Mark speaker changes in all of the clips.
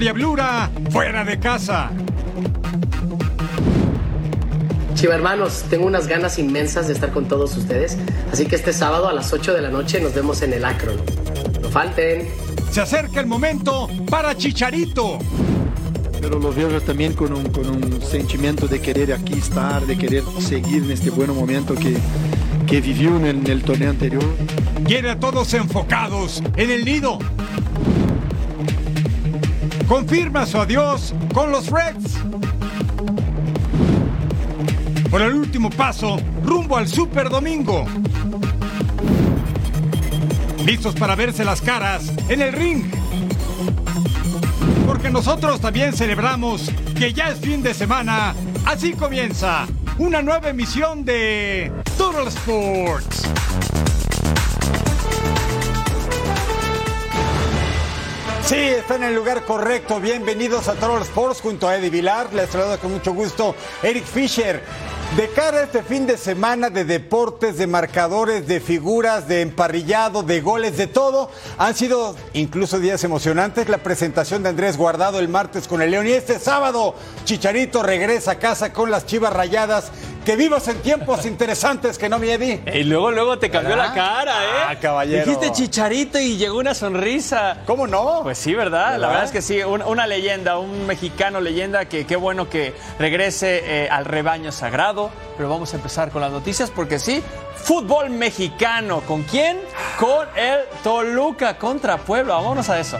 Speaker 1: Diablura fuera de casa.
Speaker 2: Chiva hermanos, tengo unas ganas inmensas de estar con todos ustedes, así que este sábado a las 8 de la noche nos vemos en el Akron. No falten.
Speaker 1: Se acerca el momento para Chicharito.
Speaker 3: pero lo veo también con un, con un sentimiento de querer aquí estar, de querer seguir en este buen momento que, que vivió en el, en el torneo anterior.
Speaker 1: Quiere a todos enfocados en el nido. Confirma su adiós con los Reds. Por el último paso, rumbo al Super Domingo. Listos para verse las caras en el ring. Porque nosotros también celebramos que ya es fin de semana. Así comienza una nueva emisión de Total Sports. Sí, está en el lugar correcto. Bienvenidos a Total Sports junto a Eddie Vilar. Les saludo con mucho gusto Eric Fisher. De cara a este fin de semana de deportes, de marcadores, de figuras, de emparrillado, de goles, de todo, han sido incluso días emocionantes. La presentación de Andrés Guardado el martes con el León y este sábado Chicharito regresa a casa con las chivas rayadas. Que vivas en tiempos interesantes que no me di.
Speaker 4: Y luego, luego te cambió la cara, ¿eh?
Speaker 1: Ah, caballero.
Speaker 4: Dijiste chicharito y llegó una sonrisa.
Speaker 1: ¿Cómo no?
Speaker 4: Pues sí, ¿verdad? La verdad es que sí, un- una leyenda, un mexicano leyenda que qué bueno que regrese eh, al rebaño sagrado. Pero vamos a empezar con las noticias porque sí, fútbol mexicano. ¿Con quién? Con el Toluca contra Puebla. Vámonos a eso.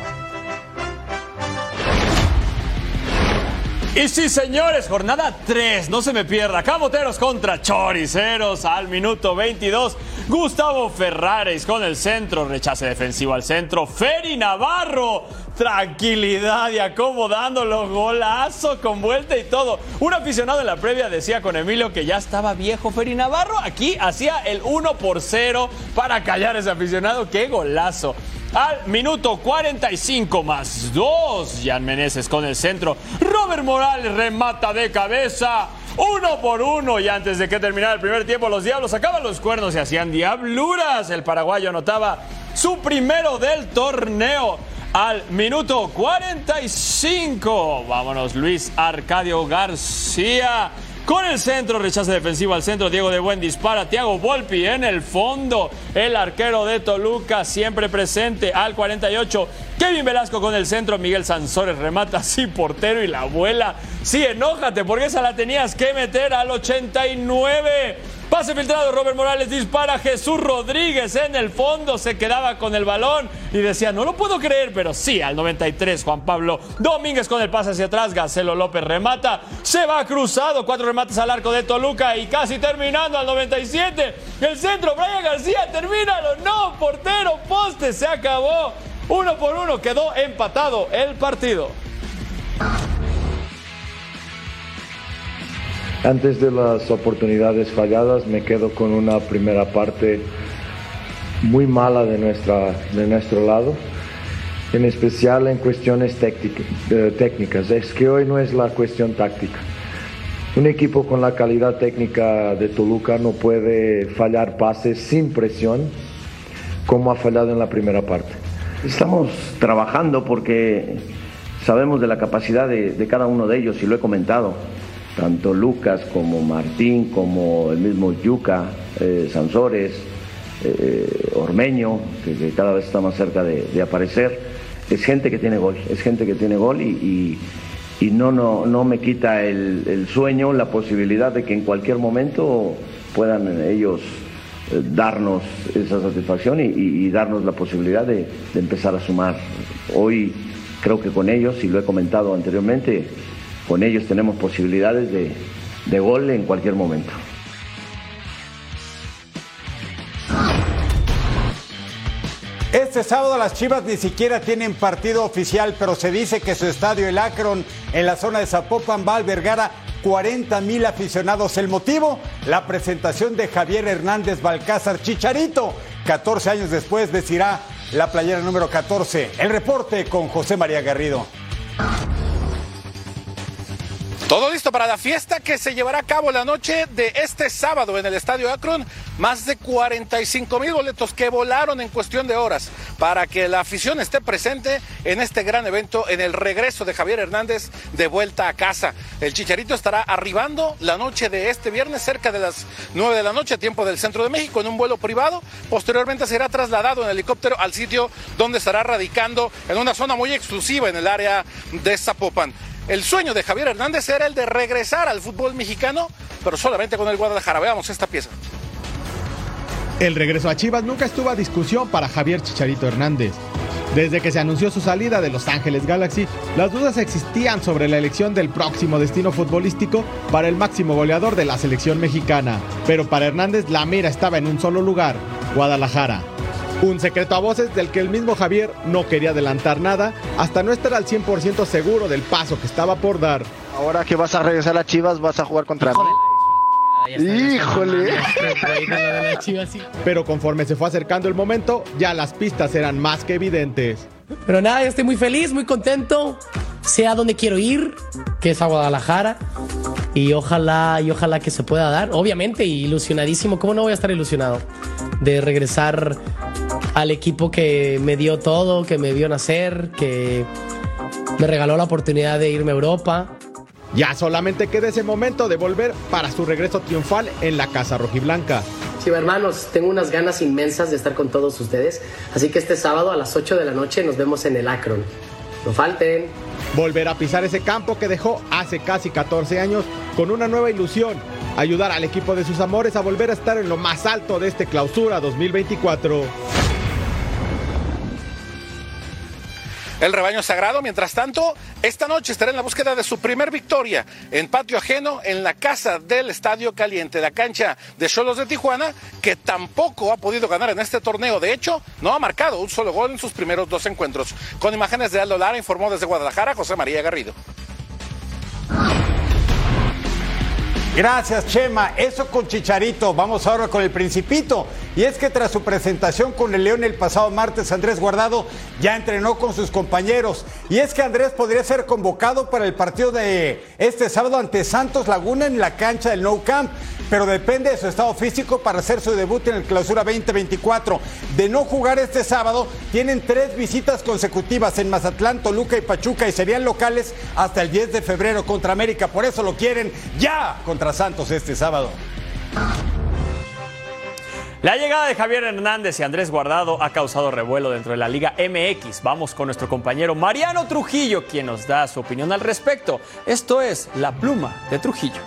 Speaker 4: Y sí, señores, jornada 3, no se me pierda. Camoteros contra Choriceros al minuto 22. Gustavo Ferrares con el centro, rechace defensivo al centro. Feri Navarro, tranquilidad y acomodándolo, golazo con vuelta y todo. Un aficionado en la previa decía con Emilio que ya estaba viejo Feri Navarro. Aquí hacía el 1 por 0 para callar a ese aficionado. ¡Qué golazo! Al minuto 45 más 2, Jan Meneses con el centro. Robert Morales remata de cabeza. Uno por uno y antes de que terminara el primer tiempo los diablos sacaban los cuernos y hacían diabluras. El paraguayo anotaba su primero del torneo al minuto 45. Vámonos Luis Arcadio García. Con el centro, rechace defensivo al centro, Diego de Buen dispara, Thiago Volpi en el fondo, el arquero de Toluca siempre presente al 48, Kevin Velasco con el centro, Miguel Sansores remata así portero y la abuela, sí, enójate porque esa la tenías que meter al 89. Pase filtrado, Robert Morales dispara, Jesús Rodríguez en el fondo se quedaba con el balón y decía, no lo puedo creer, pero sí, al 93, Juan Pablo Domínguez con el pase hacia atrás, Gacelo López remata, se va cruzado, cuatro remates al arco de Toluca y casi terminando al 97, el centro, Brian García, termínalo, no, portero, poste, se acabó, uno por uno, quedó empatado el partido.
Speaker 5: Antes de las oportunidades falladas, me quedo con una primera parte muy mala de, nuestra, de nuestro lado, en especial en cuestiones técnica- técnicas. Es que hoy no es la cuestión táctica. Un equipo con la calidad técnica de Toluca no puede fallar pases sin presión como ha fallado en la primera parte.
Speaker 6: Estamos trabajando porque sabemos de la capacidad de cada uno de ellos y lo he comentado. Tanto Lucas como Martín, como el mismo Yuca, eh, Sansores, eh, Ormeño, que, cada vez está más cerca de, de aparecer. Es gente que tiene gol, es gente que tiene gol y, y- no, no, no me quita el, sueño, la posibilidad de que en cualquier momento puedan ellos eh, darnos esa satisfacción y, darnos la posibilidad de, empezar a sumar. Hoy creo que con ellos, y lo he comentado anteriormente, con ellos tenemos posibilidades de, de gol en cualquier momento.
Speaker 1: Este sábado las Chivas ni siquiera tienen partido oficial, pero se dice que su estadio, el Akron, en la zona de Zapopan, va a albergar a 40 mil aficionados. El motivo, la presentación de Javier Hernández Balcázar Chicharito. 14 años después vestirá la playera número 14. El reporte con José María Garrido.
Speaker 7: Todo listo para la fiesta que se llevará a cabo la noche de este sábado en el Estadio Akron. Más de 45 mil boletos que volaron en cuestión de horas para que la afición esté presente en este gran evento, en el regreso de Javier Hernández de vuelta a casa. El Chicharito estará arribando la noche de este viernes cerca de las 9 de la noche, tiempo del centro de México, en un vuelo privado. Posteriormente será trasladado en helicóptero al sitio donde estará radicando en una zona muy exclusiva en el área de Zapopan. El sueño de Javier Hernández era el de regresar al fútbol mexicano, pero solamente con el Guadalajara. Veamos esta pieza.
Speaker 8: El regreso a Chivas nunca estuvo a discusión para Javier Chicharito Hernández. Desde que se anunció su salida de Los Ángeles Galaxy, las dudas existían sobre la elección del próximo destino futbolístico para el máximo goleador de la selección mexicana. Pero para Hernández la mira estaba en un solo lugar, Guadalajara. Un secreto a voces del que el mismo Javier no quería adelantar nada hasta no estar al 100% seguro del paso que estaba por dar.
Speaker 9: Ahora que vas a regresar a Chivas, vas a jugar contra mí. Híjole.
Speaker 8: Pero conforme se fue acercando el momento, ya las pistas eran más que evidentes.
Speaker 2: Pero nada, estoy muy feliz, muy contento. Sé a dónde quiero ir, que es a Guadalajara. Y ojalá, y ojalá que se pueda dar. Obviamente, ilusionadísimo. ¿Cómo no voy a estar ilusionado? De regresar al equipo que me dio todo, que me vio nacer, que me regaló la oportunidad de irme a Europa.
Speaker 8: Ya solamente queda ese momento de volver para su regreso triunfal en la Casa Rojiblanca.
Speaker 2: Sí, hermanos, tengo unas ganas inmensas de estar con todos ustedes, así que este sábado a las 8 de la noche nos vemos en el Akron. No falten.
Speaker 8: Volver a pisar ese campo que dejó hace casi 14 años con una nueva ilusión. Ayudar al equipo de sus amores a volver a estar en lo más alto de este clausura 2024.
Speaker 7: El rebaño sagrado, mientras tanto, esta noche estará en la búsqueda de su primer victoria en patio ajeno en la casa del Estadio Caliente, la cancha de Cholos de Tijuana, que tampoco ha podido ganar en este torneo. De hecho, no ha marcado un solo gol en sus primeros dos encuentros. Con imágenes de Aldo Lara, informó desde Guadalajara José María Garrido.
Speaker 1: Gracias, Chema. Eso con Chicharito. Vamos ahora con el Principito. Y es que tras su presentación con el León el pasado martes, Andrés Guardado ya entrenó con sus compañeros. Y es que Andrés podría ser convocado para el partido de este sábado ante Santos Laguna en la cancha del Nou Camp pero depende de su estado físico para hacer su debut en el Clausura 2024. De no jugar este sábado, tienen tres visitas consecutivas en Mazatlán, Toluca y Pachuca y serían locales hasta el 10 de febrero contra América. Por eso lo quieren ya contra Santos este sábado.
Speaker 4: La llegada de Javier Hernández y Andrés Guardado ha causado revuelo dentro de la Liga MX. Vamos con nuestro compañero Mariano Trujillo, quien nos da su opinión al respecto. Esto es La Pluma de Trujillo.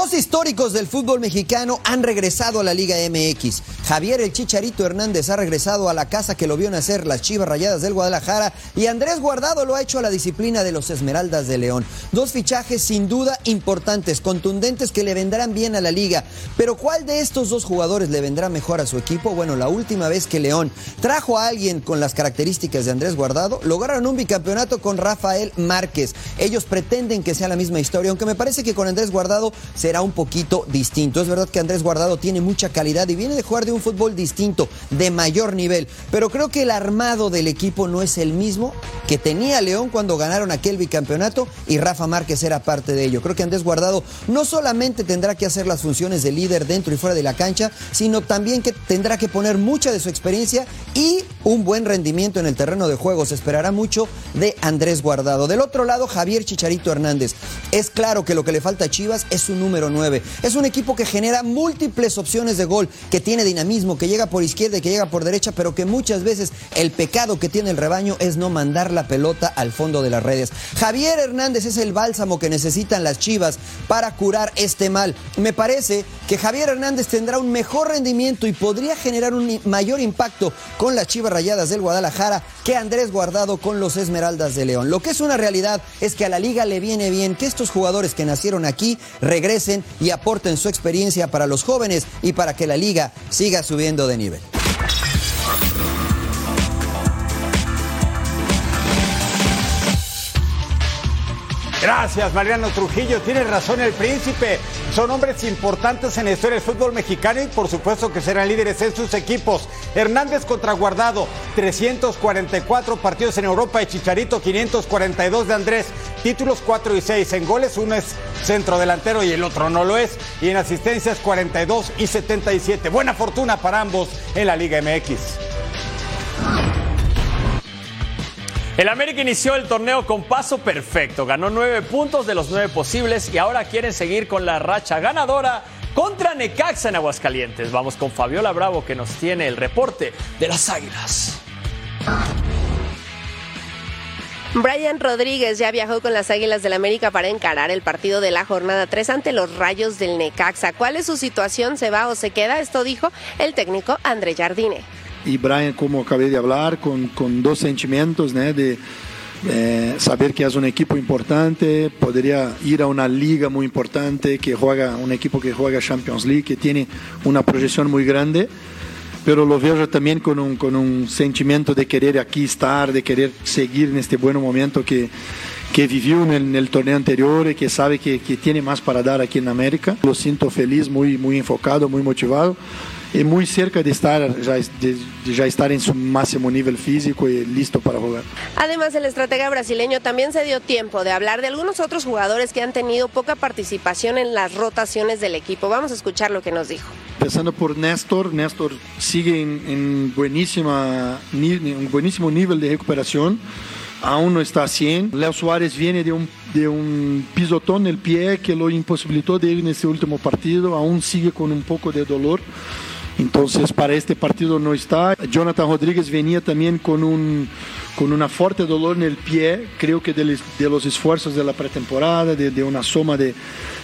Speaker 10: Dos históricos del fútbol mexicano han regresado a la Liga MX. Javier el Chicharito Hernández ha regresado a la casa que lo vio nacer las Chivas Rayadas del Guadalajara y Andrés Guardado lo ha hecho a la disciplina de los Esmeraldas de León. Dos fichajes sin duda importantes, contundentes que le vendrán bien a la liga. Pero ¿cuál de estos dos jugadores le vendrá mejor a su equipo? Bueno, la última vez que León trajo a alguien con las características de Andrés Guardado, lograron un bicampeonato con Rafael Márquez. Ellos pretenden que sea la misma historia, aunque me parece que con Andrés Guardado será un poquito distinto. Es verdad que Andrés Guardado tiene mucha calidad y viene de jugar de un fútbol distinto, de mayor nivel. Pero creo que el armado del equipo no es el mismo que tenía León cuando ganaron aquel bicampeonato y Rafa Márquez era parte de ello. Creo que Andrés Guardado no solamente tendrá que hacer las funciones de líder dentro y fuera de la cancha, sino también que tendrá que poner mucha de su experiencia y un buen rendimiento en el terreno de juego. Se esperará mucho de Andrés Guardado. Del otro lado, Javier Chicharito Hernández. Es claro que lo que le falta a Chivas es un número 9. Es un equipo que genera múltiples opciones de gol, que tiene dinamismo, que llega por izquierda y que llega por derecha, pero que muchas veces el pecado que tiene el rebaño es no mandar la pelota al fondo de las redes. Javier Hernández es el bálsamo que necesitan las Chivas para curar este mal. Me parece que Javier Hernández tendrá un mejor rendimiento y podría generar un mayor impacto con las Chivas Rayadas del Guadalajara que Andrés Guardado con los Esmeraldas de León. Lo que es una realidad es que a la liga le viene bien que estos jugadores que nacieron aquí regresen y aporten su experiencia para los jóvenes y para que la liga siga subiendo de nivel.
Speaker 1: Gracias, Mariano Trujillo. Tiene razón el príncipe. Son hombres importantes en la historia del fútbol mexicano y por supuesto que serán líderes en sus equipos. Hernández contra Guardado, 344 partidos en Europa y Chicharito, 542 de Andrés. Títulos 4 y 6. En goles uno es centro delantero y el otro no lo es. Y en asistencias 42 y 77. Buena fortuna para ambos en la Liga MX.
Speaker 4: El América inició el torneo con paso perfecto, ganó nueve puntos de los nueve posibles y ahora quieren seguir con la racha ganadora contra Necaxa en Aguascalientes. Vamos con Fabiola Bravo que nos tiene el reporte de las Águilas.
Speaker 11: Brian Rodríguez ya viajó con las Águilas del América para encarar el partido de la jornada 3 ante los Rayos del Necaxa. ¿Cuál es su situación? ¿Se va o se queda? Esto dijo el técnico André Jardine.
Speaker 3: Y Brian, como acabei de hablar, con, con dos sentimientos, né, de eh, saber que es un equipo importante, podría ir a una liga muy importante, que juega un equipo que juega Champions League, que tiene una proyección muy grande, pero lo veo también con un, con un sentimiento de querer aquí estar, de querer seguir en este buen momento que, que vivió en el, en el torneo anterior y que sabe que, que tiene más para dar aquí en América. Lo siento feliz, muy, muy enfocado, muy motivado. Y muy cerca de estar, ya, de, de ya estar en su máximo nivel físico y listo para jugar.
Speaker 11: Además, el estratega brasileño también se dio tiempo de hablar de algunos otros jugadores que han tenido poca participación en las rotaciones del equipo. Vamos a escuchar lo que nos dijo.
Speaker 3: Empezando por Néstor, Néstor sigue en, en buenísima, un buenísimo nivel de recuperación. Aún no está a 100. Leo Suárez viene de un, de un pisotón en el pie que lo imposibilitó de ir en este último partido. Aún sigue con un poco de dolor. Entonces, para este partido no está. Jonathan Rodríguez venía también con un con una fuerte dolor en el pie, creo que de, de los esfuerzos de la pretemporada, de, de, una suma de,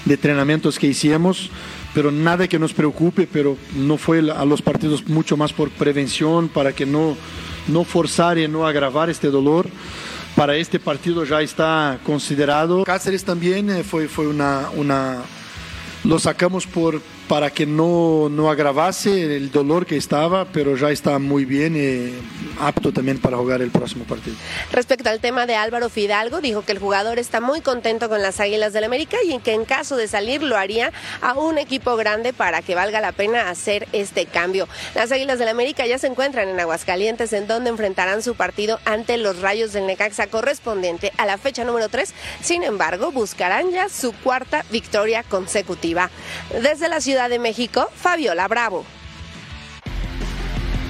Speaker 3: de entrenamientos que hicimos, pero nada que nos preocupe, pero no fue a los partidos mucho más por prevención, para que no, no forzar y no agravar este dolor. Para este partido ya está considerado. Cáceres también eh, fue, fue una, una, lo sacamos por, para que no, no agravase el dolor que estaba, pero ya está muy bien y apto también para jugar el próximo partido.
Speaker 11: Respecto al tema de Álvaro Fidalgo, dijo que el jugador está muy contento con las Águilas del América y que en caso de salir lo haría a un equipo grande para que valga la pena hacer este cambio. Las Águilas del América ya se encuentran en Aguascalientes en donde enfrentarán su partido ante los Rayos del Necaxa correspondiente a la fecha número 3. Sin embargo, buscarán ya su cuarta victoria consecutiva. Desde la ciudad Ciudad de México, Fabiola Bravo.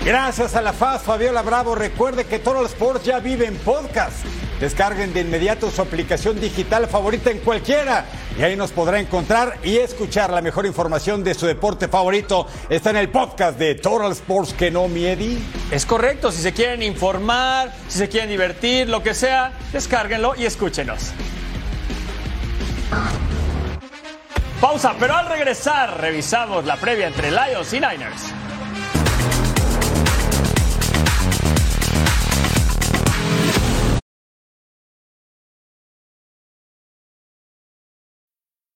Speaker 1: Gracias a la FAS, Fabiola Bravo. Recuerde que Total Sports ya vive en podcast. Descarguen de inmediato su aplicación digital favorita en cualquiera y ahí nos podrá encontrar y escuchar la mejor información de su deporte favorito. Está en el podcast de Total Sports que no miedi.
Speaker 4: Es correcto, si se quieren informar, si se quieren divertir, lo que sea, descárguenlo y escúchenos. Pero al regresar revisamos la previa entre Lions y Niners.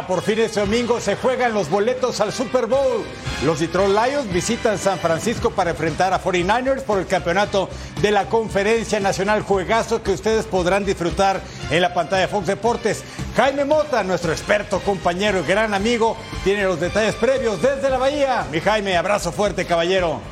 Speaker 1: Ya por fin este domingo se juegan los boletos al Super Bowl. Los Detroit Lions visitan San Francisco para enfrentar a 49ers por el campeonato de la Conferencia Nacional Juegazo que ustedes podrán disfrutar en la pantalla de Fox Deportes. Jaime Mota, nuestro experto, compañero y gran amigo, tiene los detalles previos desde la Bahía. Mi Jaime, abrazo fuerte, caballero.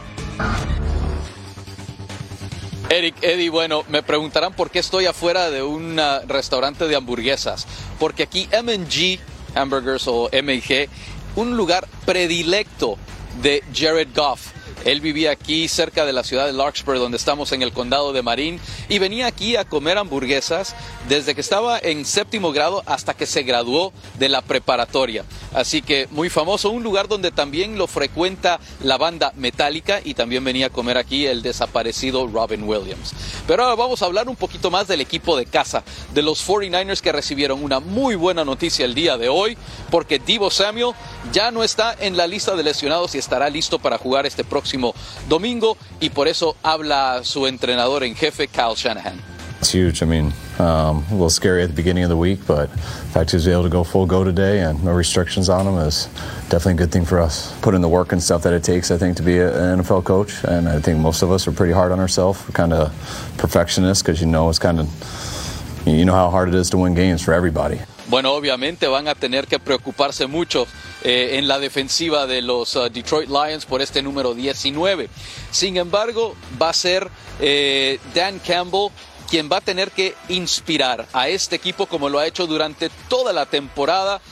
Speaker 12: Eric, Eddie, bueno, me preguntarán por qué estoy afuera de un uh, restaurante de hamburguesas. Porque aquí MG Hamburgers o MG, un lugar predilecto de Jared Goff. Él vivía aquí cerca de la ciudad de Larkspur, donde estamos en el condado de Marin, y venía aquí a comer hamburguesas desde que estaba en séptimo grado hasta que se graduó de la preparatoria. Así que muy famoso, un lugar donde también lo frecuenta la banda Metallica y también venía a comer aquí el desaparecido Robin Williams. Pero ahora vamos a hablar un poquito más del equipo de casa, de los 49ers que recibieron una muy buena noticia el día de hoy, porque Divo Samuel ya no está en la lista de lesionados y estará listo para jugar este próximo domingo y por eso habla su entrenador en jefe, Kyle Shanahan.
Speaker 13: It's huge. I mean, um, a little scary at the beginning of the week, but the fact he was able to go full go today and no restrictions on him is definitely a good thing for us. Put in the work and stuff that it takes, I think, to be an NFL coach, and I think most of us are pretty hard on ourselves. We're kind of perfectionists because you know it's kind of you know how hard it is to win games for everybody.
Speaker 12: Bueno, obviamente van a tener que preocuparse mucho eh, en la defensiva de los uh, Detroit Lions por este número 19. Sin embargo, va a ser eh, Dan Campbell quien va a tener que inspirar a este equipo como lo ha hecho durante toda la temporada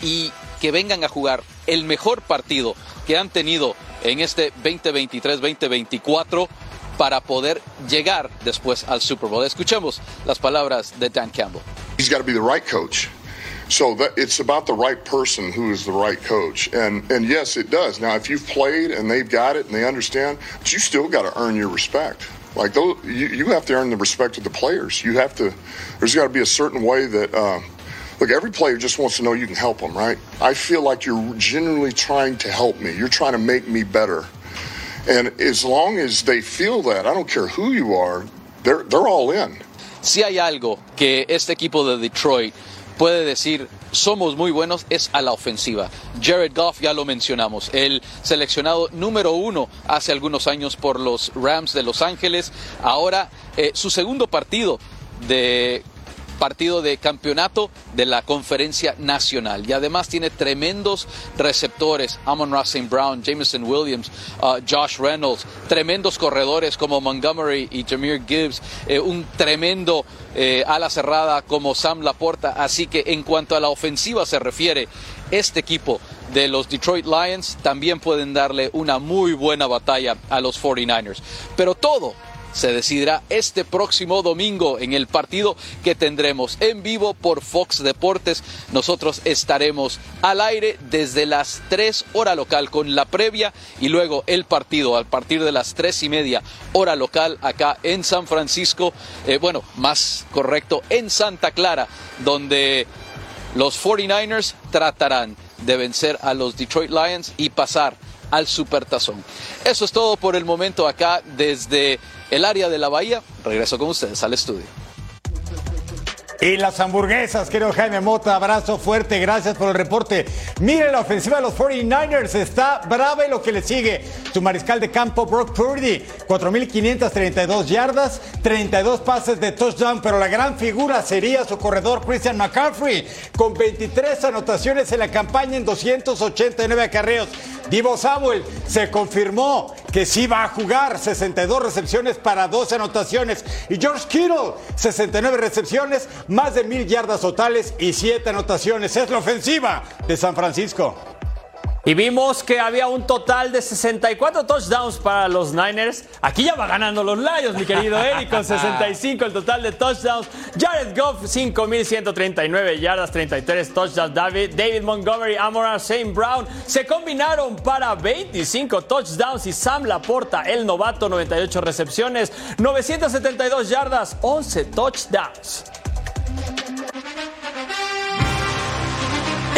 Speaker 12: y que vengan a jugar el mejor partido que han tenido en este 2023-2024 para poder llegar después al Super Bowl. Escuchemos las palabras de Dan Campbell.
Speaker 14: He's got to be the right coach. So that it's about the right person who is the right coach. And and yes, it does. Now, if you've played and they've got it and they understand, but you still got to earn your respect. Like those, you, you have to earn the respect of the players. You have to. There's got to be a certain way that. Uh, look, every player just wants to know you can help them, right? I feel like you're genuinely trying to help me. You're trying to make me better. And as long as they feel that, I don't care who you are, they're they're all in.
Speaker 12: Si hay algo que este equipo de Detroit puede decir somos muy buenos es a la ofensiva. Jared Goff ya lo mencionamos, el seleccionado número uno hace algunos años por los Rams de Los Ángeles. Ahora eh, su segundo partido de partido de campeonato de la conferencia nacional. Y además tiene tremendos receptores, Amon Ross Brown, Jameson Williams, uh, Josh Reynolds, tremendos corredores como Montgomery y Jameer Gibbs, eh, un tremendo eh, ala cerrada como Sam Laporta. Así que en cuanto a la ofensiva se refiere, este equipo de los Detroit Lions también pueden darle una muy buena batalla a los 49ers. Pero todo se decidirá este próximo domingo en el partido que tendremos en vivo por Fox Deportes. Nosotros estaremos al aire desde las 3 hora local con la previa y luego el partido a partir de las 3 y media hora local acá en San Francisco, eh, bueno, más correcto, en Santa Clara, donde los 49ers tratarán de vencer a los Detroit Lions y pasar al Supertazón. Eso es todo por el momento acá desde el área de la Bahía. Regreso con ustedes al estudio.
Speaker 1: Y las hamburguesas, querido Jaime Mota, abrazo fuerte, gracias por el reporte. Mire la ofensiva de los 49ers, está brava y lo que le sigue. Su mariscal de campo, Brock Purdy, 4.532 yardas, 32 pases de touchdown, pero la gran figura sería su corredor Christian McCaffrey, con 23 anotaciones en la campaña en 289 acarreos. Divo Samuel se confirmó que sí va a jugar 62 recepciones para 12 anotaciones. Y George Kittle, 69 recepciones, más de mil yardas totales y 7 anotaciones. Es la ofensiva de San Francisco.
Speaker 4: Y vimos que había un total de 64 touchdowns para los Niners. Aquí ya va ganando los Lions, mi querido Eric, con 65 el total de touchdowns. Jared Goff, 5.139 yardas, 33 touchdowns. David, David Montgomery, Amora St. Brown se combinaron para 25 touchdowns. Y Sam Laporta, el novato, 98 recepciones, 972 yardas, 11 touchdowns.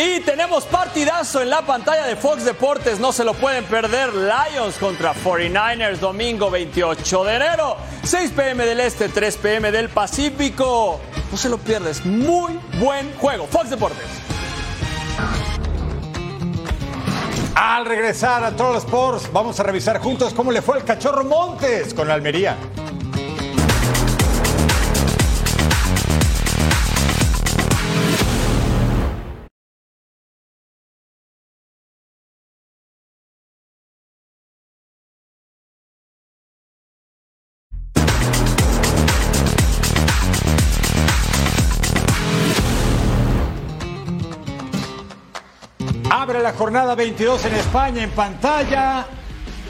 Speaker 4: Y tenemos partidazo en la pantalla de Fox Deportes, no se lo pueden perder. Lions contra 49ers, domingo 28 de enero, 6 pm del Este, 3 pm del Pacífico. No se lo pierdes, muy buen juego. Fox Deportes.
Speaker 1: Al regresar a Troll Sports, vamos a revisar juntos cómo le fue al cachorro Montes con la Almería. Jornada 22 en España en pantalla.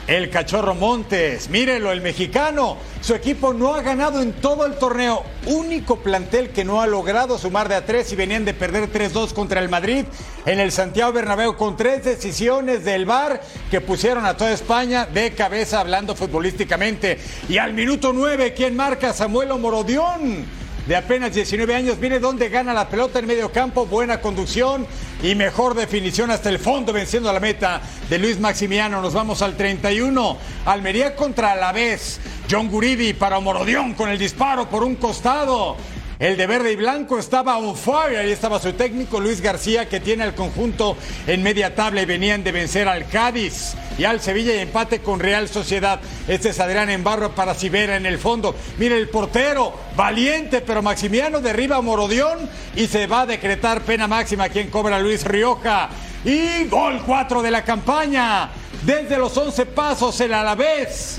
Speaker 1: El Cachorro Montes, mírenlo, el mexicano. Su equipo no ha ganado en todo el torneo. Único plantel que no ha logrado sumar de a tres y venían de perder 3-2 contra el Madrid en el Santiago Bernabéu con tres decisiones del VAR que pusieron a toda España de cabeza hablando futbolísticamente. Y al minuto 9, ¿quién marca? Samuel Morodión de apenas 19 años, mire dónde gana la pelota en medio campo, buena conducción y mejor definición hasta el fondo, venciendo a la meta de Luis Maximiano. Nos vamos al 31. Almería contra Alavés. John Guridi para Morodión con el disparo por un costado. El de verde y blanco estaba on fire. Ahí estaba su técnico Luis García, que tiene el conjunto en media tabla y venían de vencer al Cádiz y al Sevilla y empate con Real Sociedad. Este es Adrián Embarro para Sibera en el fondo. Mire el portero, valiente, pero Maximiano derriba a Morodión y se va a decretar pena máxima. Quien cobra Luis Rioja. Y gol 4 de la campaña. Desde los 11 pasos el Alavés.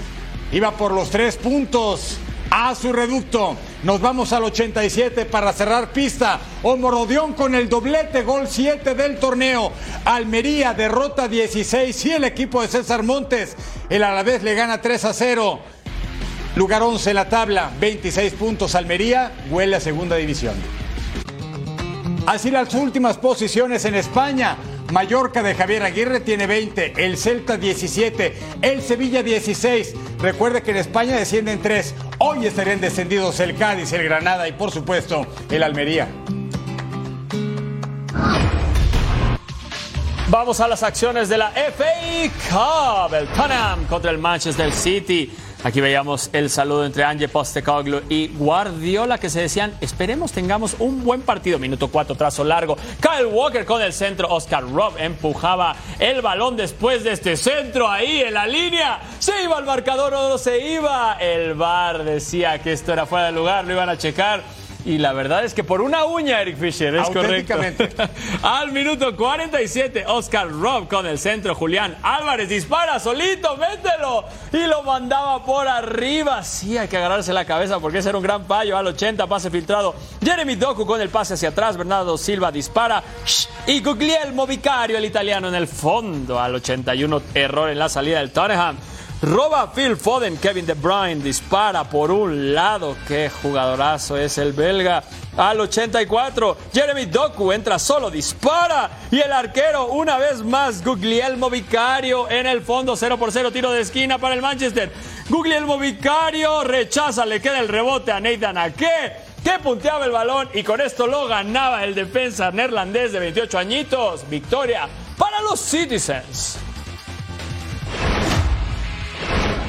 Speaker 1: Iba por los tres puntos a su reducto. Nos vamos al 87 para cerrar pista. Omorodión con el doblete, gol 7 del torneo. Almería derrota 16 y el equipo de César Montes. El Alavés le gana 3 a 0. Lugar 11 en la tabla, 26 puntos. Almería huele a segunda división. Así las últimas posiciones en España. Mallorca de Javier Aguirre tiene 20, el Celta 17, el Sevilla 16. Recuerde que en España descienden 3. Hoy estarían descendidos el Cádiz, el Granada y por supuesto el Almería.
Speaker 4: Vamos a las acciones de la FA Cup. El Tottenham contra el Manchester City. Aquí veíamos el saludo entre Ange Postecoglou y Guardiola que se decían, esperemos tengamos un buen partido. Minuto 4, trazo largo. Kyle Walker con el centro. Oscar Robb empujaba el balón después de este centro ahí en la línea. Se iba al marcador o no se iba. El VAR decía que esto era fuera de lugar, lo iban a checar. Y la verdad es que por una uña, Eric Fisher, es correcto. Al minuto 47, Oscar Robb con el centro. Julián Álvarez dispara solito, mételo. Y lo mandaba por arriba. Sí, hay que agarrarse la cabeza porque ese era un gran payo. Al 80, pase filtrado. Jeremy Doku con el pase hacia atrás. Bernardo Silva dispara. Y Guglielmo Vicario, el italiano, en el fondo. Al 81, error en la salida del Tottenham. Roba Phil Foden, Kevin De Bruyne dispara por un lado. Qué jugadorazo es el belga. Al 84, Jeremy Doku entra solo, dispara. Y el arquero, una vez más, Guglielmo Vicario en el fondo, 0 por 0, tiro de esquina para el Manchester. Guglielmo Vicario rechaza, le queda el rebote a Nathan Ake que punteaba el balón y con esto lo ganaba el defensa neerlandés de 28 añitos. Victoria para los Citizens.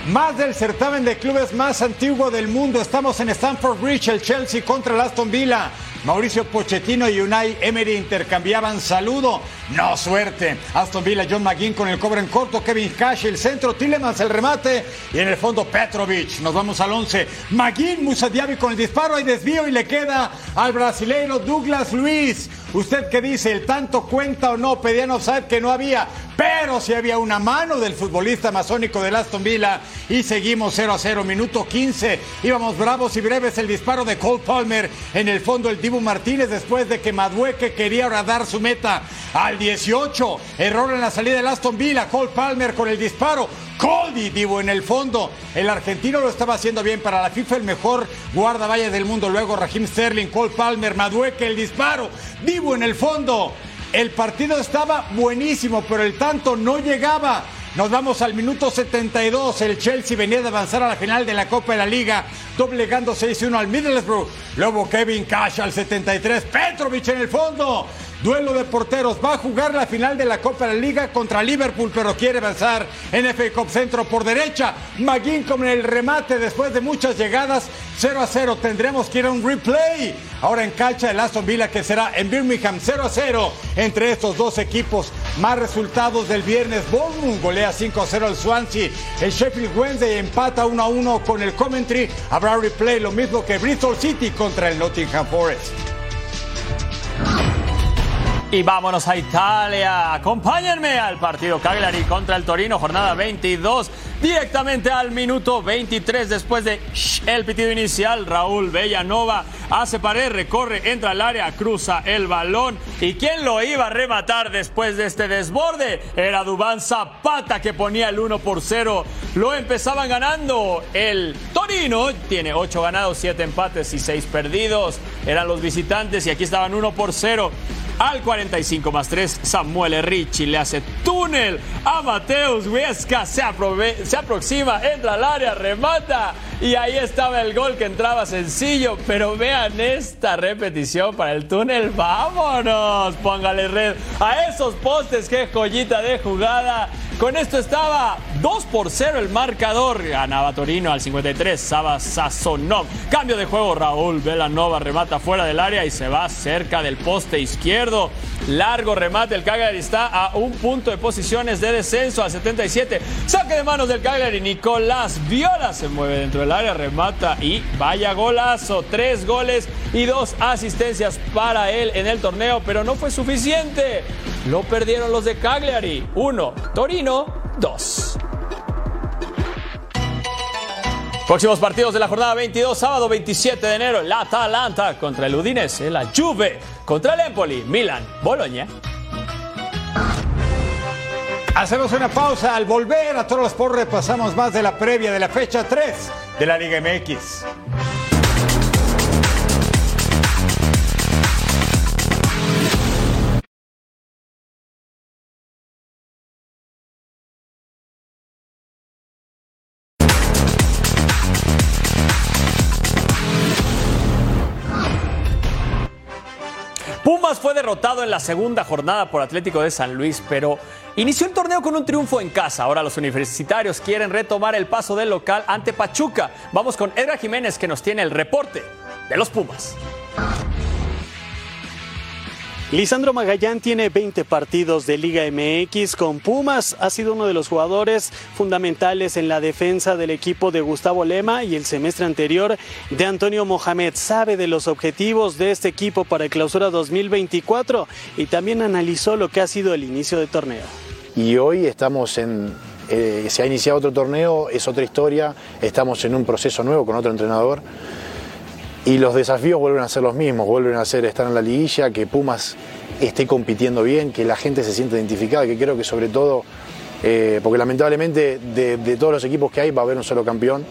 Speaker 1: Más del certamen de clubes más antiguo del mundo. Estamos en Stamford Bridge, el Chelsea contra el Aston Villa. Mauricio Pochettino y Unai Emery intercambiaban saludo. No suerte. Aston Villa, John McGinn con el cobre en corto. Kevin Cash, el centro. Tillemans, el remate. Y en el fondo, Petrovic. Nos vamos al 11. McGinn, Musa Diaby con el disparo. Hay desvío y le queda al brasileiro Douglas Luis. ¿Usted qué dice? ¿El tanto cuenta o no? Pedían offside que no había. Pero si había una mano del futbolista masónico del Aston Villa. Y seguimos 0 a 0. Minuto 15. Íbamos bravos y breves. El disparo de Cole Palmer. En el fondo, el Martínez después de que Madueque quería dar su meta al 18. Error en la salida del Aston Villa. Cole Palmer con el disparo. Cody Dibu en el fondo. El argentino lo estaba haciendo bien para la FIFA, el mejor guardavalla del mundo. Luego Raheem Sterling, Cole Palmer, Madueque, el disparo. Dibu en el fondo. El partido estaba buenísimo, pero el tanto no llegaba. Nos vamos al minuto 72. El Chelsea venía de avanzar a la final de la Copa de la Liga, doblegando 6-1 al Middlesbrough. Luego Kevin Cash al 73. Petrovic en el fondo. Duelo de porteros. Va a jugar la final de la Copa de la Liga contra Liverpool, pero quiere avanzar en FA Cup Centro por derecha. McGinn con el remate después de muchas llegadas. 0 a 0. Tendremos que ir a un replay. Ahora en cancha el Aston Villa que será en Birmingham 0 a 0 entre estos dos equipos. Más resultados del viernes. Bournemouth golea 5-0 al Swansea. El Sheffield Wednesday empata 1-1 con el Coventry. Habrá replay lo mismo que Bristol City contra el Nottingham Forest.
Speaker 4: Y vámonos a Italia. Acompáñenme al partido Cagliari contra el Torino, jornada 22. Directamente al minuto 23 después de el pitido inicial. Raúl Bellanova hace pared, recorre, entra al área, cruza el balón. ¿Y quién lo iba a rematar después de este desborde? Era Dubán Zapata que ponía el 1 por 0. Lo empezaban ganando el Torino. Tiene 8 ganados, 7 empates y 6 perdidos. Eran los visitantes y aquí estaban 1 por 0. Al 45 más 3, Samuel Ricci le hace túnel a Mateus Huesca. Se, se aproxima, entra al área, remata. Y ahí estaba el gol que entraba sencillo. Pero vean esta repetición para el túnel. ¡Vámonos! Póngale red a esos postes. ¡Qué joyita de jugada! Con esto estaba 2 por 0 el marcador. Ganaba Torino al 53. Saba Sazonov. Cambio de juego. Raúl Velanova remata fuera del área y se va cerca del poste izquierdo. Largo remate. El Cagliari está a un punto de posiciones de descenso al 77. Saque de manos del Cagliari. Nicolás Viola se mueve dentro del área. Remata y vaya golazo. Tres goles y dos asistencias para él en el torneo. Pero no fue suficiente. Lo perdieron los de Cagliari. Uno. Torino. Dos. Próximos partidos de la jornada 22, sábado 27 de enero, la Atalanta contra el Udinese, la Juve contra el Empoli, Milan, Bologna.
Speaker 1: Hacemos una pausa. Al volver a todos los por repasamos más de la previa de la fecha 3 de la Liga MX.
Speaker 4: Pumas fue derrotado en la segunda jornada por Atlético de San Luis, pero inició el torneo con un triunfo en casa. Ahora los universitarios quieren retomar el paso del local ante Pachuca. Vamos con Edgar Jiménez que nos tiene el reporte de los Pumas.
Speaker 15: Lisandro Magallán tiene 20 partidos de Liga MX con Pumas. Ha sido uno de los jugadores fundamentales en la defensa del equipo de Gustavo Lema y el semestre anterior de Antonio Mohamed. Sabe de los objetivos de este equipo para el clausura 2024 y también analizó lo que ha sido el inicio del torneo.
Speaker 16: Y hoy estamos en, eh, se ha iniciado otro torneo, es otra historia, estamos en un proceso nuevo con otro entrenador y los desafíos vuelven a ser los mismos, vuelven a ser estar en la liguilla, que Pumas esté compitiendo bien, que la gente se sienta identificada, que creo que sobre todo, eh, porque lamentablemente de, de todos los equipos que hay va a haber un solo campeón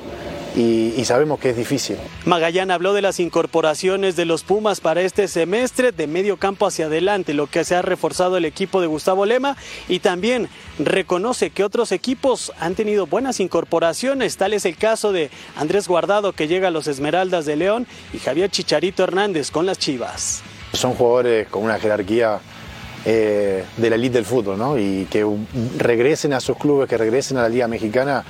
Speaker 16: y, sabemos que es difícil.
Speaker 15: Magallán habló de las incorporaciones de los Pumas para este semestre de medio campo hacia adelante, lo que se ha reforzado el equipo de Gustavo Lema y también reconoce que otros equipos han tenido buenas incorporaciones, tal es el caso de Andrés Guardado que llega a los Esmeraldas de León y Javier Chicharito Hernández con las Chivas.
Speaker 16: Son jugadores con una jerarquía eh, de la elite del fútbol, ¿no? Y que regresen a sus clubes, que regresen a la Liga Mexicana,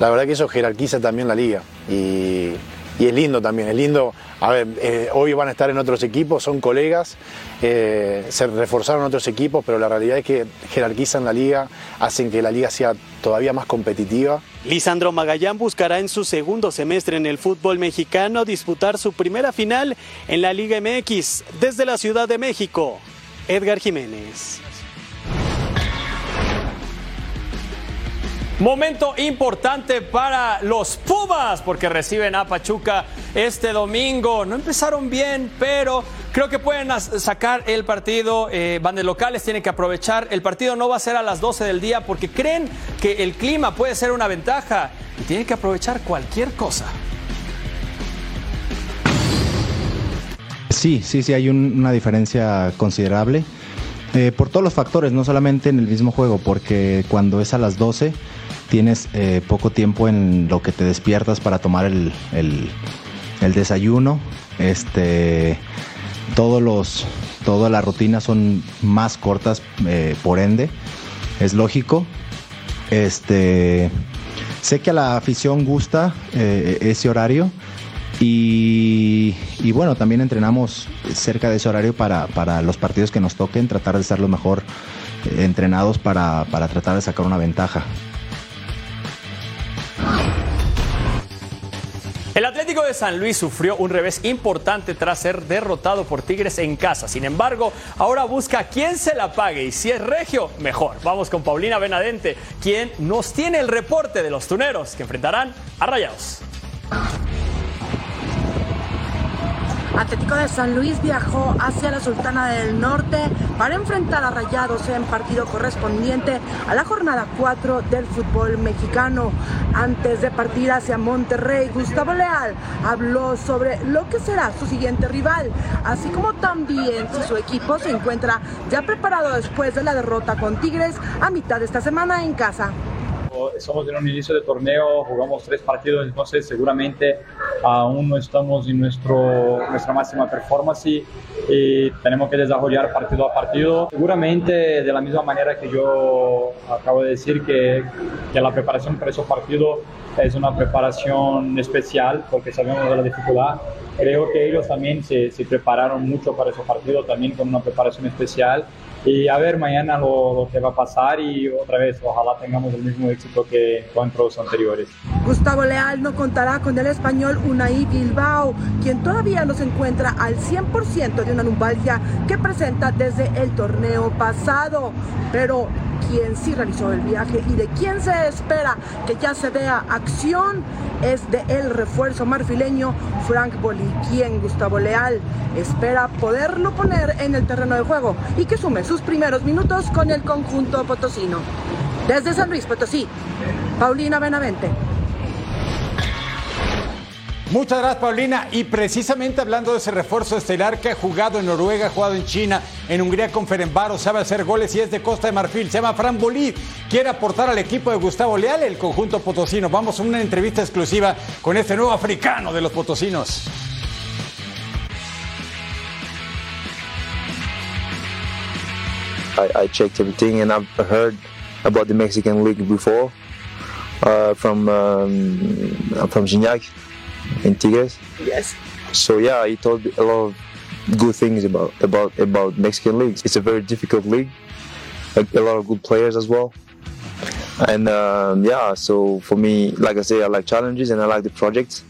Speaker 16: la verdad que eso jerarquiza también la liga. Y, es lindo también, es lindo. A ver, eh, hoy van a estar en otros equipos, son colegas, eh, se reforzaron otros equipos, pero la realidad es que jerarquizan la liga, hacen que la liga sea todavía más competitiva.
Speaker 15: Lisandro Magallán buscará en su segundo semestre en el fútbol mexicano disputar su primera final en la Liga MX desde la Ciudad de México. Edgar Jiménez.
Speaker 4: Momento importante para los Pumas porque reciben a Pachuca este domingo. No empezaron bien, pero creo que pueden sacar el partido. Eh, van de locales, tienen que aprovechar. El partido no va a ser a las 12 del día porque creen que el clima puede ser una ventaja y tienen que aprovechar cualquier cosa.
Speaker 17: Sí, sí, sí, hay una diferencia considerable. Eh, por todos los factores, no solamente en el mismo juego, porque cuando es a las 12 tienes eh, poco tiempo en lo que te despiertas para tomar el, desayuno. Este, todos los, todas las rutinas son más cortas, eh, por ende, es lógico. Este, sé que a la afición gusta eh, ese horario. Y, bueno, también entrenamos cerca de ese horario para, para los partidos que nos toquen, tratar de estar lo mejor entrenados para, para tratar de sacar una ventaja.
Speaker 4: El Atlético de San Luis sufrió un revés importante tras ser derrotado por Tigres en casa. Sin embargo, ahora busca quién se la pague y si es regio, mejor. Vamos con Paulina Benadente, quien nos tiene el reporte de los tuneros que enfrentarán a Rayados.
Speaker 18: Atlético de San Luis viajó hacia la Sultana del Norte para enfrentar a Rayados en partido correspondiente a la jornada 4 del fútbol mexicano. Antes de partir hacia Monterrey, Gustavo Leal habló sobre lo que será su siguiente rival, así como también si su equipo se encuentra ya preparado después de la derrota con Tigres a mitad de esta semana en casa.
Speaker 19: Somos en un inicio de torneo, jugamos tres partidos, entonces seguramente aún no estamos en nuestro, nuestra máxima performance y tenemos que desarrollar partido a partido. Seguramente de la misma manera que yo acabo de decir que, que la preparación para esos partidos es una preparación especial porque sabemos de la dificultad. Creo que ellos también se, se prepararon mucho para esos partidos, también con una preparación especial y a ver mañana lo, que va a pasar y otra vez ojalá tengamos el mismo éxito que encuentros anteriores.
Speaker 18: Gustavo Leal no contará con el español Unai Bilbao, quien todavía no se encuentra al 100% de una lumbalgia que presenta desde el torneo pasado, pero quien sí realizó el viaje y de quien se espera que ya se vea acción es de el refuerzo marfileño Frank Boli, quien Gustavo Leal. Espera poderlo poner en el terreno de juego y que sume primeros minutos con el conjunto potosino. Desde San Luis Potosí, Paulina Benavente.
Speaker 1: Muchas gracias, Paulina. Y precisamente hablando de ese refuerzo estelar que ha jugado en Noruega, ha jugado en China, en Hungría con Ferenbaro, sabe hacer goles y es de Costa de Marfil. Se llama Fran Bolí. Quiere aportar al equipo de Gustavo Leal, el conjunto potosino. Vamos a una entrevista exclusiva con este nuevo africano de los potosinos.
Speaker 20: I, I checked everything and I've heard about the Mexican league before uh, from um, from Gignac in Tigres.
Speaker 18: Yes.
Speaker 20: So yeah, he told a lot of good things about about about Mexican leagues. It's a very difficult league, like a lot of good players as well. And um, yeah, so for me, like I say, I like challenges and I like the project.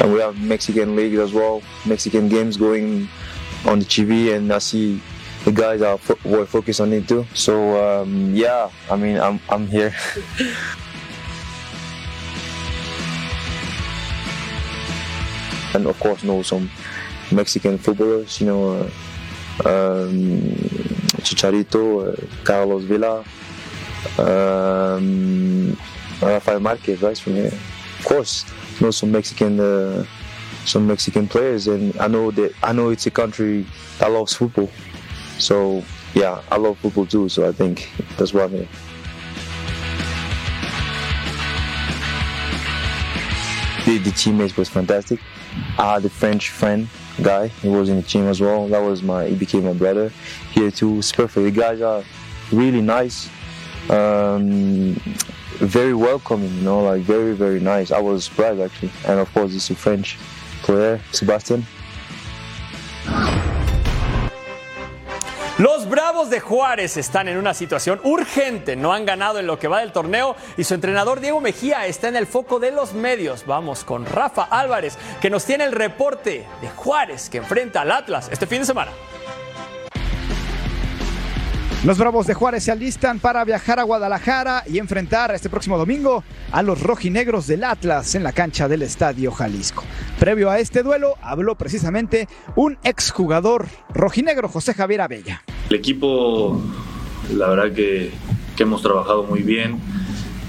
Speaker 20: And we have Mexican league as well, Mexican games going on the TV, and I see the guys are fo- were focused on it too. So um, yeah, I mean, I'm I'm here. and of course know some Mexican footballers, you know, uh, um, Chicharito, uh, Carlos Vela, um, Rafael Marquez, right from here. Of course, know some Mexican, uh, some Mexican players, and I know that I know it's a country that loves football. So yeah, I love football too. So I think that's why I'm here. The, the teammates was fantastic. I had a French friend guy. He was in the team as well. That was my. He became my brother. Here too. It's perfect. The guys are really nice. Um, very welcoming. You know, like very very nice. I was surprised actually. And of course, is a French Sebastian.
Speaker 4: Los Bravos de Juárez están en una situación urgente, no han ganado en lo que va del torneo y su entrenador Diego Mejía está en el foco de los medios. Vamos con Rafa Álvarez, que nos tiene el reporte de Juárez que enfrenta al Atlas este fin de semana.
Speaker 21: Los Bravos de Juárez se alistan para viajar a Guadalajara y enfrentar este próximo domingo a los rojinegros del Atlas en la cancha del Estadio Jalisco. Previo a este duelo habló precisamente un exjugador rojinegro, José Javier Abella.
Speaker 22: El equipo, la verdad que, hemos trabajado muy bien.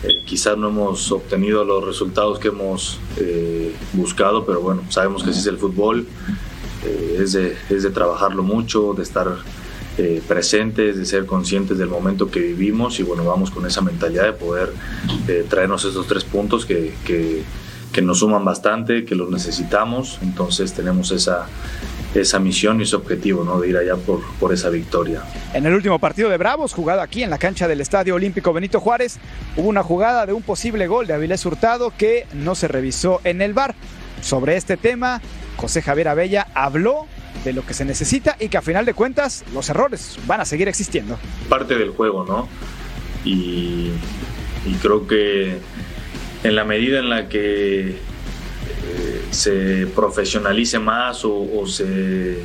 Speaker 22: Eh, quizás no hemos obtenido los resultados que hemos eh, buscado, pero bueno, sabemos que así es el fútbol. Eh, es, de, es de trabajarlo mucho, de estar eh, presentes, de ser conscientes del momento que vivimos y bueno, vamos con esa mentalidad de poder eh, traernos esos tres puntos que, que, nos suman bastante, que los necesitamos, entonces tenemos esa, esa misión y ese objetivo ¿no? de ir allá por, por esa victoria.
Speaker 21: En el último partido de Bravos, jugado aquí en la cancha del Estadio Olímpico Benito Juárez, hubo una jugada de un posible gol de Avilés Hurtado que no se revisó en el bar. Sobre este tema, José Javier Abella habló de lo que se necesita y que a final de cuentas los errores van a seguir existiendo.
Speaker 22: Parte del juego, ¿no? Y, creo que en la medida en la que eh, se profesionalice más o, o se,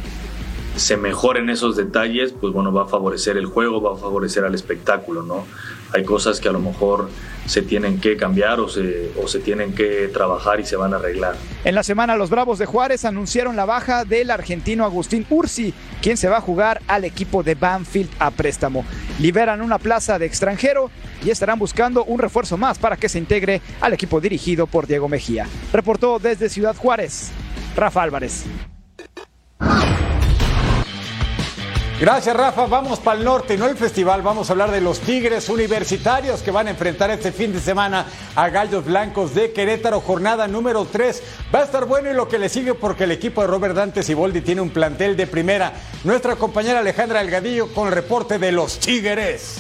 Speaker 22: se mejoren esos detalles, pues bueno, va a favorecer el juego, va a favorecer al espectáculo, ¿no? Hay cosas que a lo mejor se tienen que cambiar o se, o se tienen que trabajar y se van a arreglar.
Speaker 21: En la semana los Bravos de Juárez anunciaron la baja del argentino Agustín Ursi, quien se va a jugar al equipo de Banfield a préstamo. Liberan una plaza de extranjero y estarán buscando un refuerzo más para que se integre al equipo dirigido por Diego Mejía. Reportó desde Ciudad Juárez, Rafa Álvarez.
Speaker 1: Gracias, Rafa. Vamos para el norte, no el festival. Vamos a hablar de los Tigres Universitarios que van a enfrentar este fin de semana a Gallos Blancos de Querétaro, jornada número 3. Va a estar bueno y lo que le sigue porque el equipo de Robert Dante Siboldi tiene un plantel de primera. Nuestra compañera Alejandra Delgadillo con el reporte de los Tigres.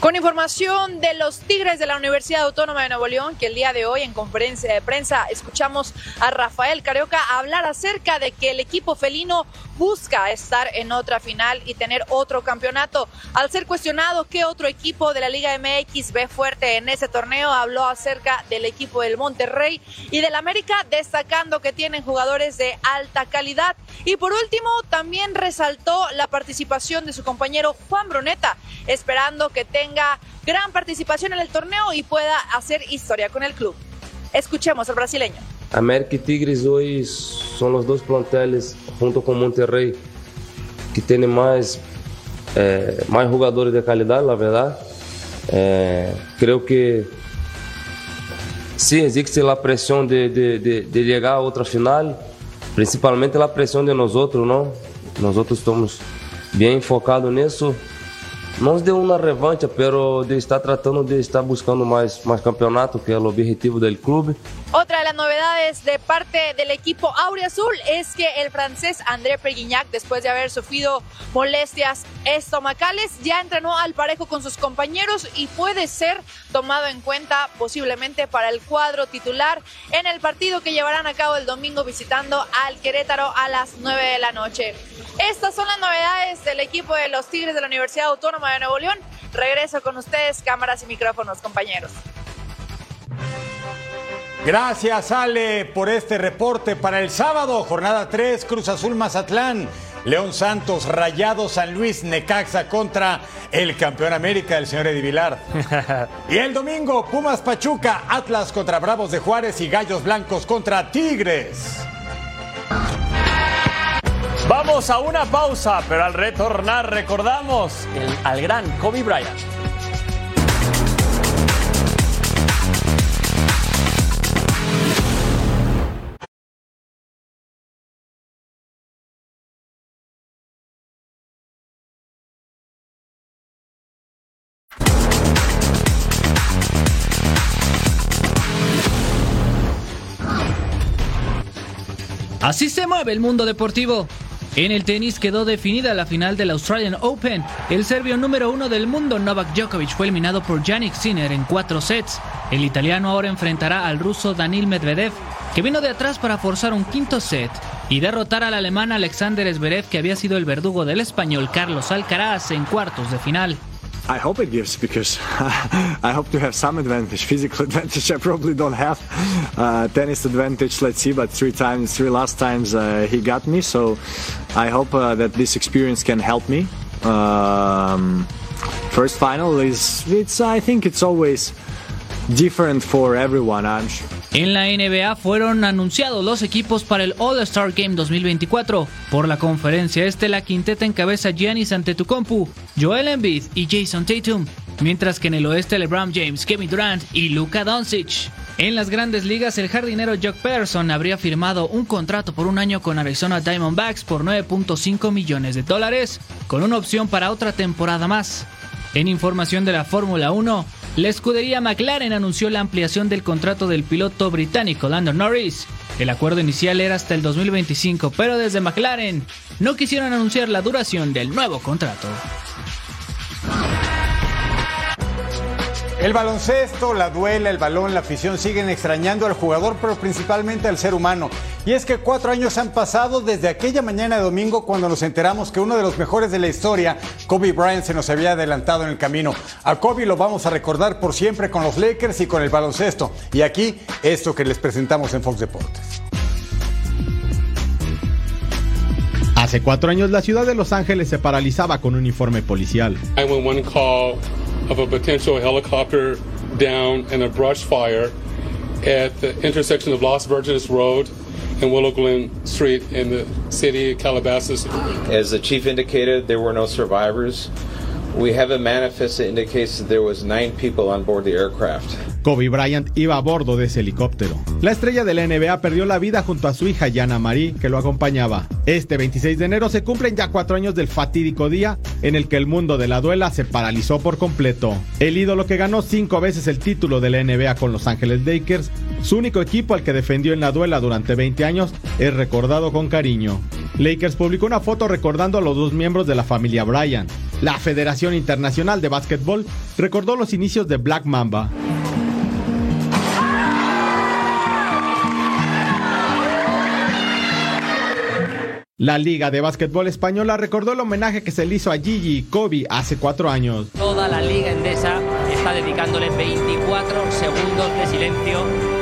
Speaker 23: Con información de los Tigres de la Universidad Autónoma de Nuevo León, que el día de hoy en conferencia de prensa escuchamos a Rafael Carioca hablar acerca de que el equipo felino busca estar en otra final y tener otro campeonato. Al ser cuestionado qué otro equipo de la Liga MX ve fuerte en ese torneo, habló acerca del equipo del Monterrey y del América, destacando que tienen jugadores de alta calidad. Y por último, también resaltó la participación de su compañero Juan Bruneta, esperando que tenga gran participación en el torneo y pueda hacer historia con el club. Escuchemos al brasileño.
Speaker 24: América y Tigres hoy son los dos planteles, junto con Monterrey, que tienen más, eh, más jugadores de calidad, la verdad. Eh, creo que sí existe la presión de, de, de, de, llegar a otra final, principalmente la presión de nosotros, ¿no? Nosotros estamos bien enfocados en eso. No de una revancha, pero de estar tratando de estar buscando más, más campeonato, que es el objetivo del club.
Speaker 23: Otra de las novedades de parte del equipo Azul es que el francés André Perguignac, después de haber sufrido molestias estomacales, ya entrenó al parejo con sus compañeros y puede ser tomado en cuenta posiblemente para el cuadro titular en el partido que llevarán a cabo el domingo visitando al Querétaro a las 9 de la noche. Estas son las novedades del equipo de los Tigres de la Universidad Autónoma de Nuevo León. Regreso con ustedes, cámaras y micrófonos, compañeros.
Speaker 1: Gracias, Ale, por este reporte para el sábado, jornada 3, Cruz Azul Mazatlán, León Santos, Rayado San Luis, Necaxa contra el campeón América, el señor Edivilar. y el domingo, Pumas Pachuca, Atlas contra Bravos de Juárez y Gallos Blancos contra Tigres.
Speaker 4: Vamos a una pausa, pero al retornar recordamos el, al gran Kobe Bryant.
Speaker 25: Así se mueve el mundo deportivo. En el tenis quedó definida la final del Australian Open. El serbio número uno del mundo, Novak Djokovic, fue eliminado por Yannick Sinner en cuatro sets. El italiano ahora enfrentará al ruso Danil Medvedev, que vino de atrás para forzar un quinto set y derrotar al alemán Alexander Zverev, que había sido el verdugo del español Carlos Alcaraz en cuartos de final.
Speaker 26: I hope it gives because I hope to have some advantage. Physical advantage I probably don't have. Uh, tennis advantage, let's see, but three times, three last times uh, he got me. So I hope uh, that this experience can help me. Um, first final is, it's, I think it's always different for everyone. I'm sure.
Speaker 25: En la NBA fueron anunciados los equipos para el All-Star Game 2024. Por la conferencia este, la quinteta encabeza Giannis Antetokounmpo, Joel Embiid y Jason Tatum, mientras que en el oeste LeBron James, Kevin Durant y Luka Doncic. En las grandes ligas, el jardinero Jock Peterson habría firmado un contrato por un año con Arizona Diamondbacks por 9.5 millones de dólares, con una opción para otra temporada más. En información de la Fórmula 1, la escudería McLaren anunció la ampliación del contrato del piloto británico Lando Norris. El acuerdo inicial era hasta el 2025, pero desde McLaren no quisieron anunciar la duración del nuevo contrato.
Speaker 1: El baloncesto, la duela, el balón, la afición siguen extrañando al jugador, pero principalmente al ser humano. Y es que cuatro años han pasado desde aquella mañana de domingo cuando nos enteramos que uno de los mejores de la historia, Kobe Bryant, se nos había adelantado en el camino. A Kobe lo vamos a recordar por siempre con los Lakers y con el baloncesto. Y aquí, esto que les presentamos en Fox Deportes.
Speaker 27: Hace cuatro años la ciudad de Los Ángeles se paralizaba con un uniforme policial.
Speaker 28: 911 call of a potential helicopter down in a brush fire at the intersection of Los Virgenes Road and Willow Glen Street in the city of Calabasas.
Speaker 29: As the chief indicated, there were no survivors. We have a manifest that indicates that there was nine people on board the aircraft.
Speaker 27: Kobe Bryant iba a bordo de ese helicóptero. La estrella de la NBA perdió la vida junto a su hija Yana Marie, que lo acompañaba. Este 26 de enero se cumplen ya cuatro años del fatídico día en el que el mundo de la duela se paralizó por completo. El ídolo que ganó cinco veces el título de la NBA con Los Ángeles Lakers, su único equipo al que defendió en la duela durante 20 años, es recordado con cariño. Lakers publicó una foto recordando a los dos miembros de la familia Bryant. La Federación Internacional de Básquetbol recordó los inicios de Black Mamba. La Liga de Básquetbol Española recordó el homenaje que se le hizo a Gigi y Kobe hace cuatro años.
Speaker 30: Toda la Liga Endesa está dedicándole 24 segundos de silencio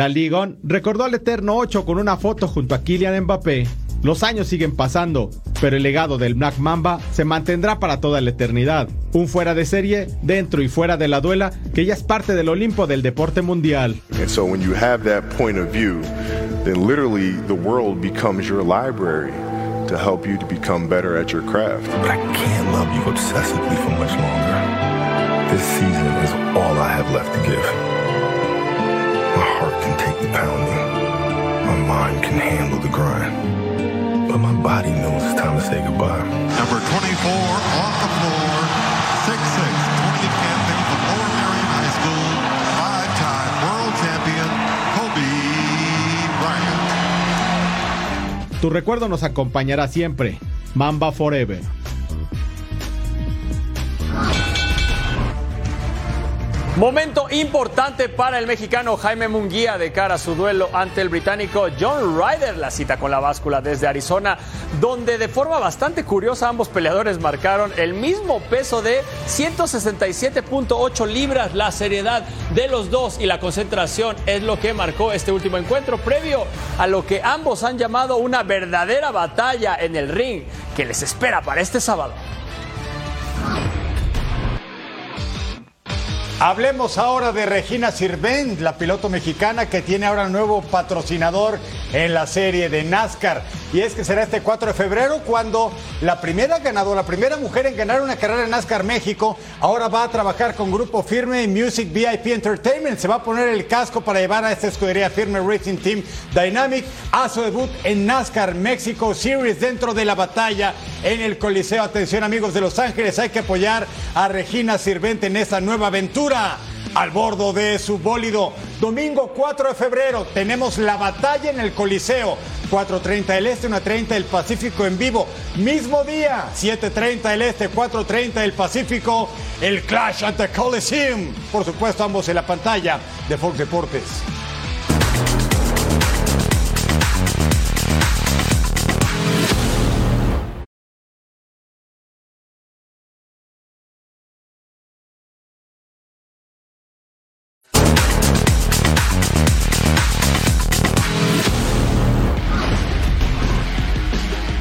Speaker 27: La Liga recordó al Eterno 8 con una foto junto a Kylian Mbappé. Los años siguen pasando, pero el legado del Black Mamba se mantendrá para toda la eternidad. Un fuera de serie, dentro y fuera de la duela, que ya es parte del Olimpo del deporte mundial.
Speaker 31: And so when you have that point of view, then literally the world becomes your library to help you to become better at your craft.
Speaker 32: But I can't love you obsessively for much longer. This season is all I have left to give. The pounding. My mind can handle the grind. But my body knows it's time to say goodbye.
Speaker 33: Number 24 off the floor, 6'6", 20th campaign from Lower Marion High School, five-time world champion, Kobe Bryant.
Speaker 27: Tu recuerdo nos acompañará siempre. Mamba Forever.
Speaker 4: Momento importante para el mexicano Jaime Munguía de cara a su duelo ante el británico John Ryder. La cita con la báscula desde Arizona, donde de forma bastante curiosa ambos peleadores marcaron el mismo peso de 167.8 libras. La seriedad de los dos y la concentración es lo que marcó este último encuentro previo a lo que ambos han llamado una verdadera batalla en el ring que les espera para este sábado.
Speaker 1: Hablemos ahora de Regina Sirvent, la piloto mexicana que tiene ahora nuevo patrocinador en la serie de NASCAR. Y es que será este 4 de febrero cuando la primera ganadora, la primera mujer en ganar una carrera en NASCAR México, ahora va a trabajar con Grupo Firme Music VIP Entertainment. Se va a poner el casco para llevar a esta escudería Firme Racing Team Dynamic a su debut en NASCAR México Series dentro de la batalla en el Coliseo. Atención amigos de Los Ángeles, hay que apoyar a Regina Sirvent en esta nueva aventura al bordo de su bólido. Domingo 4 de febrero tenemos la batalla en el Coliseo. 4.30 del Este, 1.30 del Pacífico en vivo. Mismo día, 7.30 del Este, 4.30 del Pacífico. El Clash at the Coliseum. Por supuesto, ambos en la pantalla de Fox Deportes.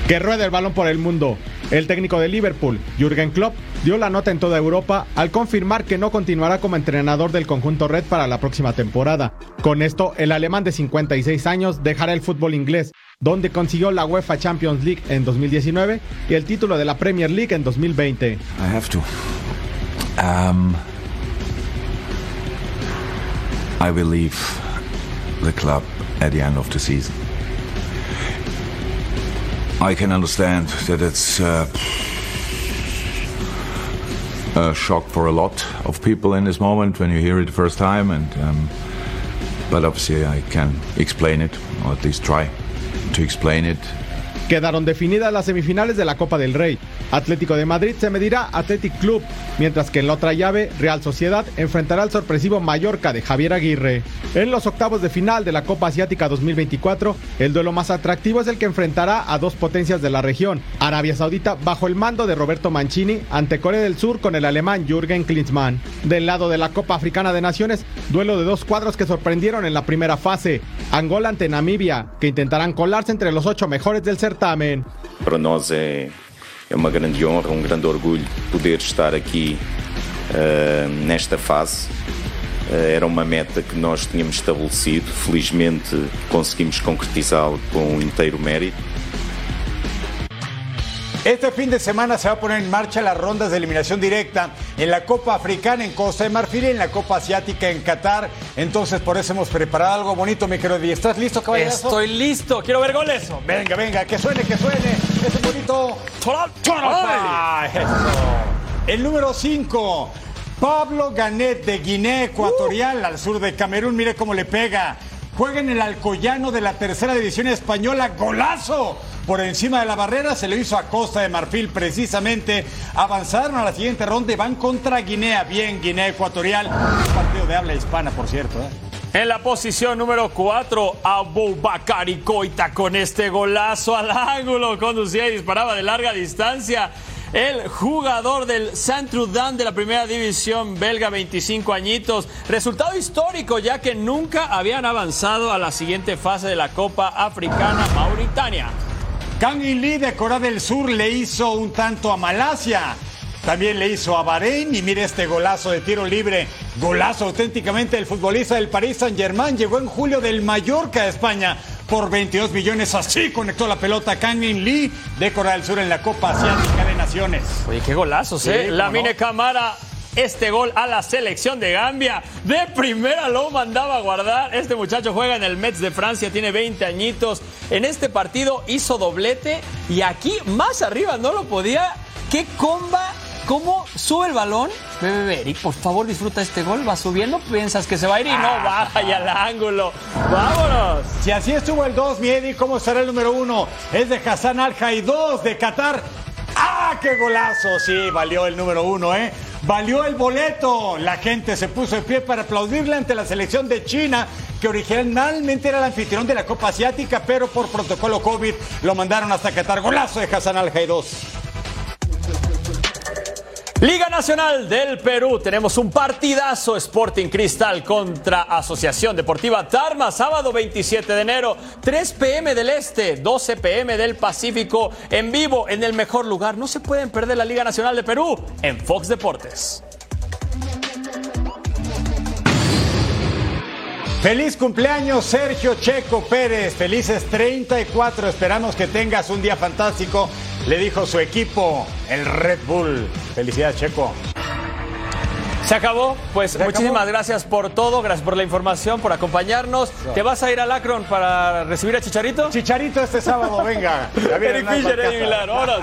Speaker 27: Que ruede el balón por el mundo. El técnico de Liverpool, Jürgen Klopp, dio la nota en toda Europa al confirmar que no continuará como entrenador del conjunto Red para la próxima temporada. Con esto, el alemán de 56 años dejará el fútbol inglés, donde consiguió la UEFA Champions League en 2019 y el título de la Premier League en 2020.
Speaker 32: I have to. Um, I will leave the club at the end of the season. I can understand that it's uh, a shock for a lot of people in this moment when you hear it the first time, and um,
Speaker 34: but obviously I can explain it, or at least try to explain it.
Speaker 27: Quedaron definidas las semifinales de la Copa del Rey. Atlético de Madrid se medirá Athletic Club, mientras que en la otra llave Real Sociedad enfrentará al sorpresivo Mallorca de Javier Aguirre. En los octavos de final de la Copa Asiática 2024, el duelo más atractivo es el que enfrentará a dos potencias de la región, Arabia Saudita bajo el mando de Roberto Mancini ante Corea del Sur con el alemán Jürgen Klinsmann. Del lado de la Copa Africana de Naciones, duelo de dos cuadros que sorprendieron en la primera fase, Angola ante Namibia, que intentarán colarse entre los ocho mejores del certamen.
Speaker 35: Para nós é, é uma grande honra, um grande orgulho poder estar aqui uh, nesta fase. Uh, era uma meta que nós tínhamos estabelecido, felizmente conseguimos concretizá-lo com inteiro mérito.
Speaker 1: Este fin de semana se va a poner en marcha las rondas de eliminación directa en la Copa Africana en Costa de Marfil y en la Copa Asiática en Qatar. Entonces, por eso hemos preparado algo bonito, mi querido Di. ¿Estás listo, caballero?
Speaker 4: Estoy listo, quiero ver goles.
Speaker 1: Venga, venga, que suene, que suene. Ese bonito. ¡Ay! Eso. El número 5, Pablo Ganet de Guinea Ecuatorial al sur de Camerún. Mire cómo le pega. Juega en el Alcoyano de la tercera división española. ¡Golazo! Por encima de la barrera se lo hizo a Costa de Marfil precisamente. Avanzaron a la siguiente ronda y van contra Guinea. Bien, Guinea Ecuatorial. Un partido de habla hispana, por cierto. ¿eh?
Speaker 4: En la posición número 4, Abubakar Coita con este golazo al ángulo. Conducía y disparaba de larga distancia. El jugador del Saint-Trudan de la primera división belga, 25 añitos. Resultado histórico, ya que nunca habían avanzado a la siguiente fase de la Copa Africana Mauritania.
Speaker 1: Kang In Lee de Corea del Sur le hizo un tanto a Malasia. También le hizo a Bahrein y mire este golazo de tiro libre. Golazo auténticamente del futbolista del Paris Saint-Germain. Llegó en julio del Mallorca de España por 22 millones. Así conectó la pelota Kang In Lee de Corea del Sur en la Copa Asiática
Speaker 4: Oye, qué golazos, ¿eh? La
Speaker 1: no.
Speaker 4: Mine Camara. Este gol a la selección de Gambia. De primera lo mandaba a guardar. Este muchacho juega en el Mets de Francia, tiene 20 añitos. En este partido hizo doblete y aquí más arriba no lo podía. ¿Qué comba? ¿Cómo sube el balón? Ve, Eric, por favor disfruta este gol. Va subiendo, piensas que se va a ir y no baja y al ángulo. ¡Vámonos!
Speaker 1: Si así estuvo el 2, mi Eddie, ¿cómo será el número 1? Es de Hassan Al dos de Qatar. ¡Ah, qué golazo! Sí, valió el número 1, ¿eh? Valió el boleto. La gente se puso de pie para aplaudirle ante la selección de China, que originalmente era el anfitrión de la Copa Asiática, pero por protocolo COVID lo mandaron hasta Qatar. Golazo de Hassan Al 2.
Speaker 4: Liga Nacional del Perú, tenemos un partidazo Sporting Cristal contra Asociación Deportiva Tarma, sábado 27 de enero, 3 pm del Este, 12 pm del Pacífico, en vivo, en el mejor lugar. No se pueden perder la Liga Nacional de Perú en Fox Deportes.
Speaker 1: Feliz cumpleaños Sergio Checo Pérez, felices 34, esperamos que tengas un día fantástico, le dijo su equipo, el Red Bull. Felicidades Checo.
Speaker 4: Se acabó, pues
Speaker 1: ¿Se
Speaker 4: muchísimas
Speaker 1: acabó?
Speaker 4: gracias por todo, gracias por la información, por acompañarnos. ¿Te vas a ir al Akron para recibir a Chicharito?
Speaker 1: Chicharito este sábado, venga.
Speaker 4: Eric Fisher, vámonos.